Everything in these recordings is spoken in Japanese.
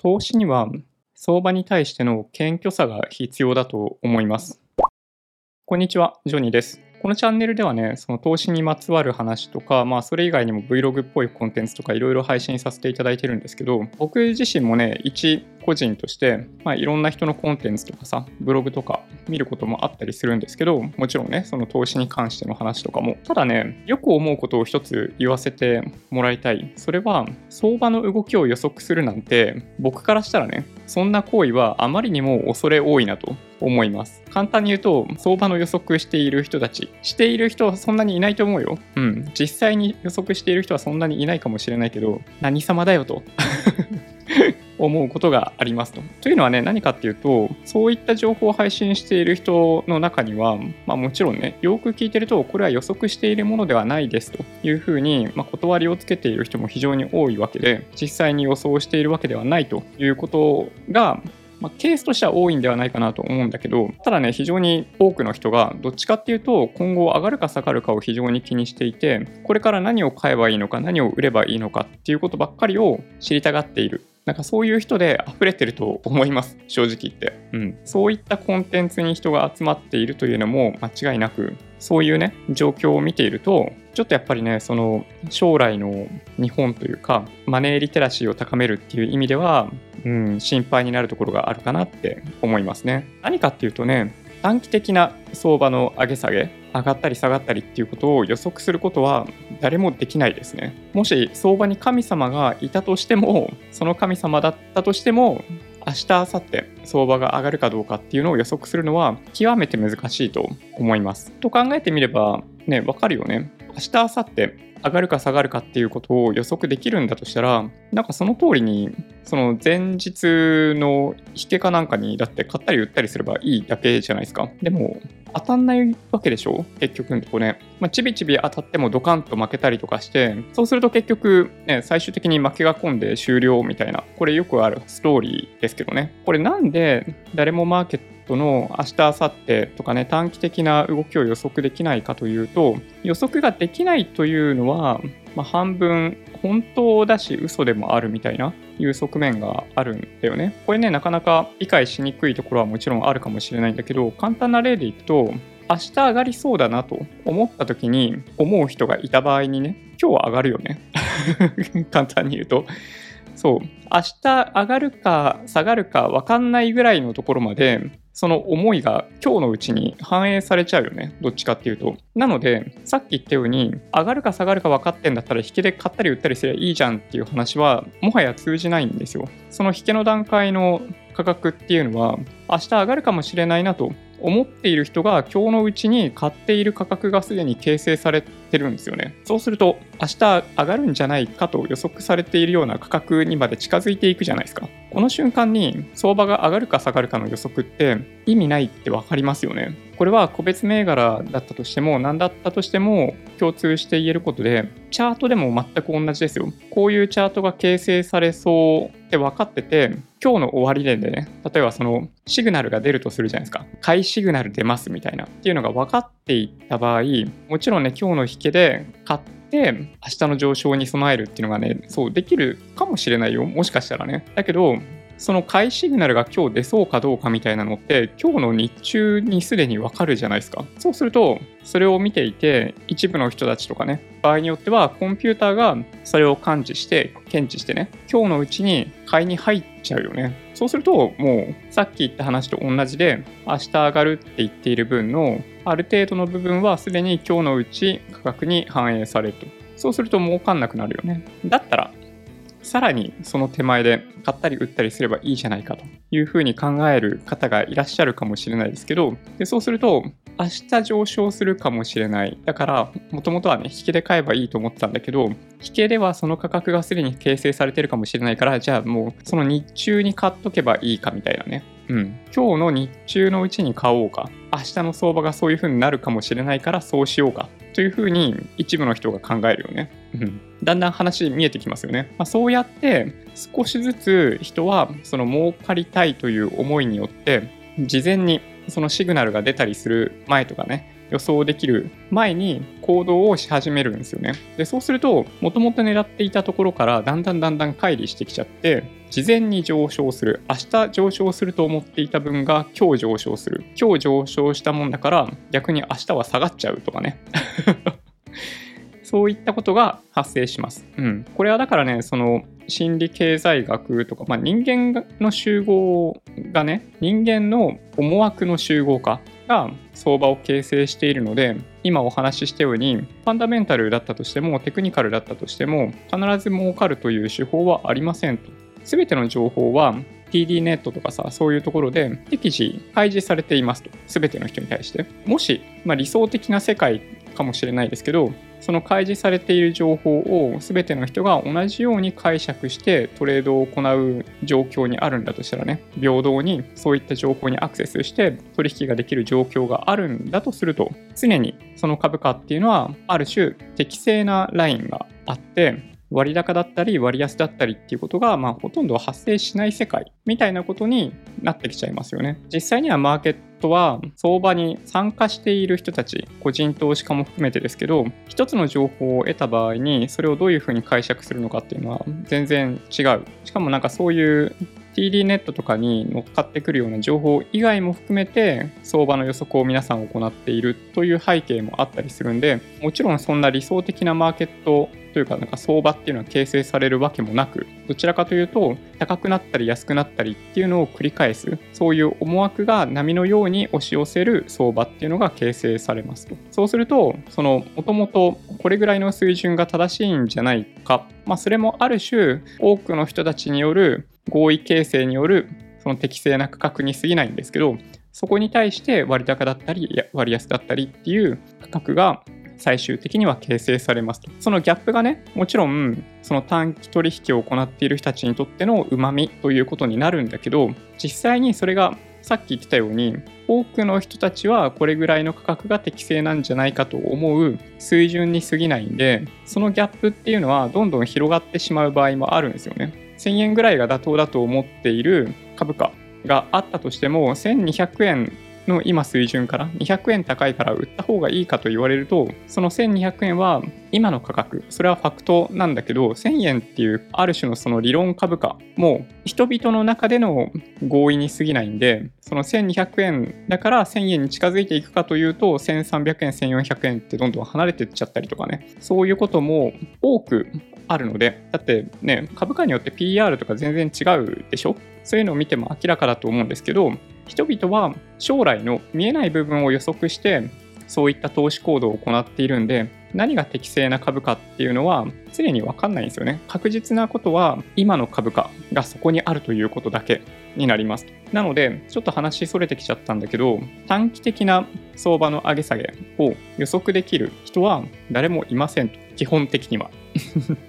投資には相場に対しての謙虚さが必要だと思います。こんにちは、ジョニーです。このチャンネルではね、その投資にまつわる話とか、まあそれ以外にも Vlog っぽいコンテンツとかいろいろ配信させていただいてるんですけど、僕自身もね、一個人として、まあいろんな人のコンテンツとかさ、ブログとか見ることもあったりするんですけど、もちろんね、その投資に関しての話とかも。ただね、よく思うことを一つ言わせてもらいたい。それは、相場の動きを予測するなんて、僕からしたらね、そんな行為はあまりにも恐れ多いなと思います。簡単に言うと、相場の予測している人たち、している人はそんなにいないと思うよ。うん。実際に予測している人はそんなにいないかもしれないけど、何様だよと。思うことがありますと。というのはね、何かっていうと、そういった情報を配信している人の中には、まあ、もちろんね、よく聞いてると、これは予測しているものではないですというふうに、まあ、断りをつけている人も非常に多いわけで、実際に予想しているわけではないということが、まあ、ケースとしては多いんではないかなと思うんだけど、ただね、非常に多くの人が、どっちかっていうと、今後上がるか下がるかを非常に気にしていて、これから何を買えばいいのか、何を売ればいいのかっていうことばっかりを知りたがっている。なんかそういう人で溢れてると思います、正直言って。うん。そういったコンテンツに人が集まっているというのも間違いなく、そういうね、状況を見ていると、ちょっとやっぱりね、その将来の日本というか、マネーリテラシーを高めるっていう意味では、うん、心配になるところがあるかなって思いますね。何かっていうとね、短期的な相場の上げ下げ、上がったり下がったりっていうことを予測することは誰もできないですね。もし相場に神様がいたとしても、その神様だったとしても、明日、明後日、相場が上がるかどうかっていうのを予測するのは極めて難しいと思います。と考えてみれば、ね、わかるよね。明日、明後日、上がるか下がるかっていうことを予測できるんだとしたら、なんかその通りに、その前日の引けかなんかにだって買ったり売ったりすればいいだけじゃないですか。でも、当たんないわけでしょ？結局のとこね。まあ、ちびちび当たってもドカンと負けたりとかして、そうすると結局、ね、最終的に負けが込んで終了みたいな、これよくあるストーリーですけどね。これなんで誰もマーケットの明日、明後日とかね、短期的な動きを予測できないかというと、予測ができないというのは、まあ、半分本当だし嘘でもあるみたいないう側面があるんだよね。これね、なかなか理解しにくいところはもちろんあるかもしれないんだけど、簡単な例でいくと、明日上がりそうだなと思った時に思う人がいた場合にね、今日は上がるよね。簡単に言うと。そう。明日上がるか下がるか分かんないぐらいのところまでその思いが今日のうちに反映されちゃうよね。どっちかっていうと。なので、さっき言ったように、上がるか下がるか分かってんだったら、引けで買ったり売ったりすればいいじゃんっていう話は、もはや通じないんですよ。その引けの段階の価格っていうのは、明日上がるかもしれないなと思っている人が今日のうちに買っている価格がすでに形成されてるんですよね。そうすると明日上がるんじゃないかと予測されているような価格にまで近づいていくじゃないですか。この瞬間に相場が上がるか下がるかの予測って意味ないって分かりますよね。これは個別銘柄だったとしても何だったとしても共通して言えることでチャートでも全く同じですよ。こういうチャートが形成されそうって分かってて今日の終わりでね例えばそのシグナルが出るとするじゃないですか。買いシグナル出ますみたいなっていうのが分かっていった場合もちろんね今日の引けで買って明日の上昇に備えるっていうのがねそうできるかもしれないよもしかしたらね。だけどその買いシグナルが今日出そうかどうかみたいなのって今日の日中にすでにわかるじゃないですか。そうするとそれを見ていて一部の人たちとかね場合によってはコンピューターがそれを感知して検知してね今日のうちに買いに入っちゃうよね。そうするともうさっき言った話と同じで明日上がるって言っている分のある程度の部分はすでに今日のうち価格に反映されると。そうすると儲かんなくなるよね。だったらさらにその手前で買ったり売ったりすればいいじゃないかというふうに考える方がいらっしゃるかもしれないですけど、でそうすると、明日上昇するかもしれない。だから、もともとはね、引けで買えばいいと思ってたんだけど、引けではその価格がすでに形成されてるかもしれないから、じゃあもうその日中に買っとけばいいかみたいなね。うん。今日の日中のうちに買おうか。明日の相場がそういう風になるかもしれないからそうしようか。というふうに一部の人が考えるよね。うん、だんだん話見えてきますよね。まあ、そうやって少しずつ人はその儲かりたいという思いによって事前にそのシグナルが出たりする前とかね予想できる前に行動をし始めるんですよね。で、そうすると、もともと狙っていたところからだんだんだんだん乖離してきちゃって、事前に上昇する。明日上昇すると思っていた分が今日上昇する。今日上昇したもんだから逆に明日は下がっちゃうとかね。そういったことが発生します。うん。これはだからね、その心理経済学とか、まあ、人間の集合がね、人間の思惑の集合化が相場を形成しているので、今お話ししたように、ファンダメンタルだったとしても、テクニカルだったとしても、必ず儲かるという手法はありませんと。全ての情報は TD ネットとかさ、そういうところで適時開示されていますと。すべての人に対して。もし、まあ、理想的な世界かもしれないですけど、その開示されている情報を全ての人が同じように解釈してトレードを行う状況にあるんだとしたらね、平等にそういった情報にアクセスして取引ができる状況があるんだとすると、常にその株価っていうのはある種適正なラインがあって、割高だったり割安だったりっていうことが、まあ、ほとんど発生しない世界みたいなことになってきちゃいますよね。実際にはマーケットは相場に参加している人たち、個人投資家も含めてですけど、一つの情報を得た場合にそれをどういうふうに解釈するのかっていうのは全然違う。しかもなんかそういう TD ネットとかに乗っかってくるような情報以外も含めて相場の予測を皆さん行っているという背景もあったりするんでもちろんそんな理想的なマーケットというか、なんか相場っていうのは形成されるわけもなく、どちらかというと、高くなったり安くなったりっていうのを繰り返す、そういう思惑が波のように押し寄せる相場っていうのが形成されますと。そうすると、その、もともとこれぐらいの水準が正しいんじゃないか、まあ、それもある種、多くの人たちによる合意形成による、その適正な価格に過ぎないんですけど、そこに対して割高だったり割安だったりっていう価格が最終的には形成されますと。そのギャップがね、もちろん、その短期取引を行っている人たちにとっての旨味ということになるんだけど、実際にそれがさっき言ってたように、多くの人たちはこれぐらいの価格が適正なんじゃないかと思う水準に過ぎないんで、そのギャップっていうのはどんどん広がってしまう場合もあるんですよね。1000円ぐらいが妥当だと思っている株価があったとしても、1200円の今水準から200円高いから売った方がいいかと言われると、その1200円は今の価格、それはファクトなんだけど、1000円っていうある種のその理論株価も人々の中での合意に過ぎないんで、その1200円だから1000円に近づいていくかというと、1300円、1400円ってどんどん離れてっちゃったりとかね、そういうことも多くあるので、だってね、株価によって PR とか全然違うでしょ？そういうのを見ても明らかだと思うんですけど、人々は将来の見えない部分を予測してそういった投資行動を行っているんで何が適正な株価っていうのは常に分かんないんですよね。確実なことは今の株価がそこにあるということだけになります。なのでちょっと話それてきちゃったんだけど短期的な相場の上げ下げを予測できる人は誰もいませんと。基本的には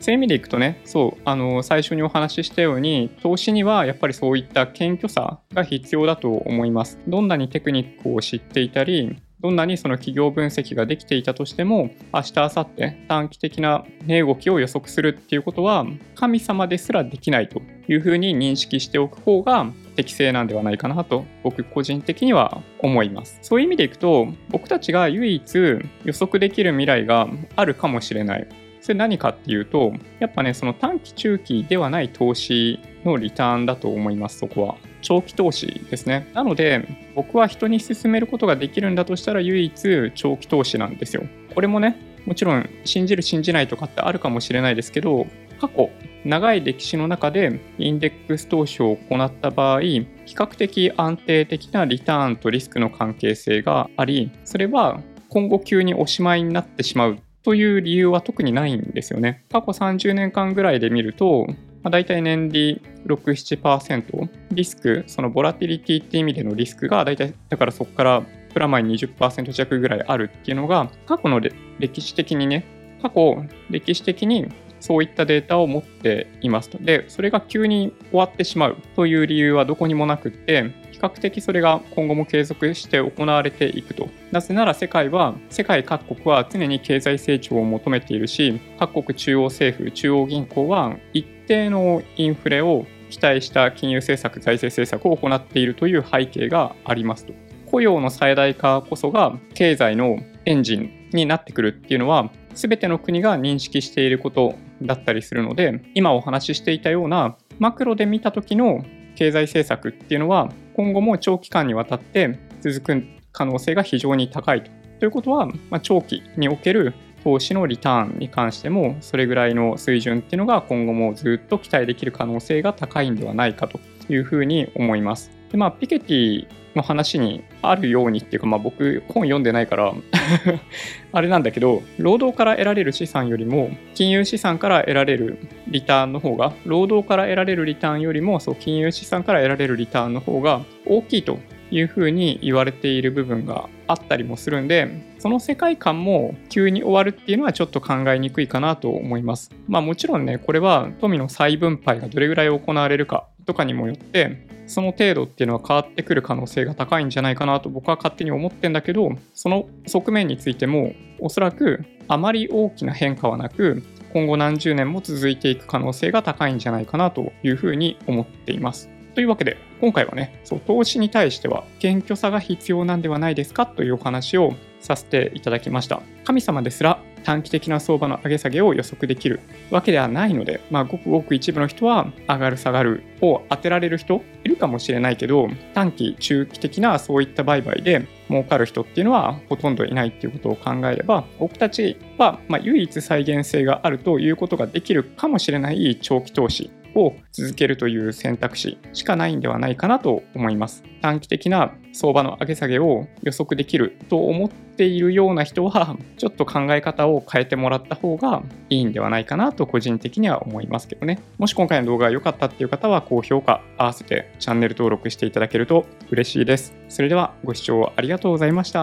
そういう意味でいくとね、そう、あの、最初にお話ししたように、投資にはやっぱりそういった謙虚さが必要だと思います。どんなにテクニックを知っていたり、どんなにその企業分析ができていたとしても、明日、明後日、短期的な値動きを予測するっていうことは、神様ですらできないというふうに認識しておく方が適正なんではないかなと、僕個人的には思います。そういう意味でいくと、僕たちが唯一予測できる未来があるかもしれない。それ何かっていうと、やっぱね、その短期中期ではない投資のリターンだと思います、そこは。長期投資ですね。なので、僕は人に勧めることができるんだとしたら唯一長期投資なんですよ。これもね、もちろん信じる信じないとかってあるかもしれないですけど、過去、長い歴史の中でインデックス投資を行った場合、比較的安定的なリターンとリスクの関係性があり、それは今後急におしまいになってしまうという理由は特にないんですよね。過去30年間ぐらいで見ると、まあ、大体年利6、7%、リスク、そのボラティリティって意味でのリスクが大体、だからそこからプラマイ20%弱ぐらいあるっていうのが、過去の歴史的にね、過去歴史的にそういったデータを持っていますと。で、それが急に終わってしまうという理由はどこにもなくって、比較的それが今後も継続して行われていくと。なぜなら世界は、世界各国は常に経済成長を求めているし、各国中央政府、中央銀行は一定のインフレを期待した金融政策、財政政策を行っているという背景がありますと。雇用の最大化こそが経済のエンジンになってくるっていうのは全ての国が認識していることだったりするので今お話ししていたようなマクロで見た時の経済政策っていうのは今後も長期間にわたって続く可能性が非常に高いと。ということは、まあ、長期における投資のリターンに関してもそれぐらいの水準っていうのが今後もずっと期待できる可能性が高いんではないかというふうに思います。でまあ、ピケティの話にあるようにっていうか、まあ、僕本読んでないから あれなんだけど労働から得られる資産よりも金融資産から得られるリターンの方が労働から得られるリターンよりもそう金融資産から得られるリターンの方が大きいというふうに言われている部分があったりもするんでその世界観も急に終わるっていうのはちょっと考えにくいかなと思います。まあもちろんねこれは富の再分配がどれぐらい行われるかとかにもよってその程度っていうのは変わってくる可能性が高いんじゃないかなと僕は勝手に思ってんだけどその側面についてもおそらくあまり大きな変化はなく今後何十年も続いていく可能性が高いんじゃないかなというふうに思っています。というわけで今回はねそう投資に対しては謙虚さが必要なんではないですかというお話をさせていただきました。神様ですら短期的な相場の上げ下げを予測できるわけではないので、まあ、ごくごく一部の人は上がる下がるを当てられる人いるかもしれないけど短期中期的なそういった売買で儲かる人っていうのはほとんどいないっていうことを考えれば僕たちはま唯一再現性があるということができるかもしれない長期投資。を続けるという選択肢しかないんではないかなと思います。短期的な相場の上げ下げを予測できると思っているような人は、ちょっと考え方を変えてもらった方がいいんではないかなと個人的には思いますけどね。もし今回の動画が良かったっていう方は、高評価合わせてチャンネル登録していただけると嬉しいです。それではご視聴ありがとうございました。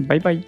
バイバイ。